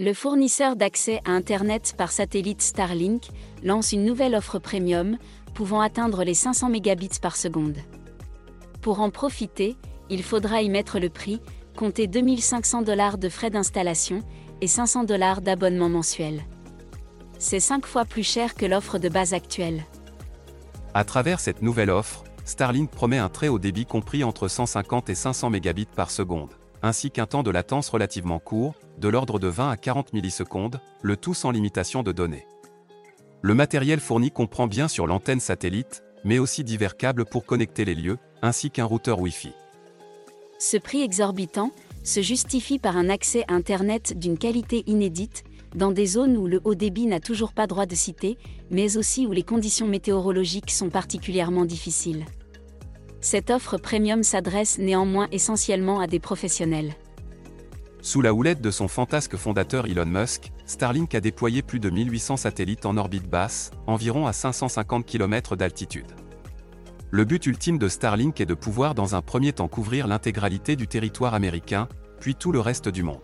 Le fournisseur d'accès à Internet par satellite Starlink lance une nouvelle offre premium, pouvant atteindre les 500 mégabits par seconde. Pour en profiter, il faudra y mettre le prix, compter 2500 dollars de frais d'installation et 500 dollars d'abonnement mensuel. C'est 5 fois plus cher que l'offre de base actuelle. À travers cette nouvelle offre, Starlink promet un très haut débit compris entre 150 et 500 mégabits par seconde, ainsi qu'un temps de latence relativement court, de l'ordre de 20 à 40 millisecondes, le tout sans limitation de données. Le matériel fourni comprend bien sûr l'antenne satellite, mais aussi divers câbles pour connecter les lieux, ainsi qu'un routeur Wi-Fi. Ce prix exorbitant se justifie par un accès Internet d'une qualité inédite, dans des zones où le haut débit n'a toujours pas droit de citer, mais aussi où les conditions météorologiques sont particulièrement difficiles. Cette offre premium s'adresse néanmoins essentiellement à des professionnels. Sous la houlette de son fantasque fondateur Elon Musk, Starlink a déployé plus de 1800 satellites en orbite basse, environ à 550 km d'altitude. Le but ultime de Starlink est de pouvoir dans un premier temps couvrir l'intégralité du territoire américain, puis tout le reste du monde.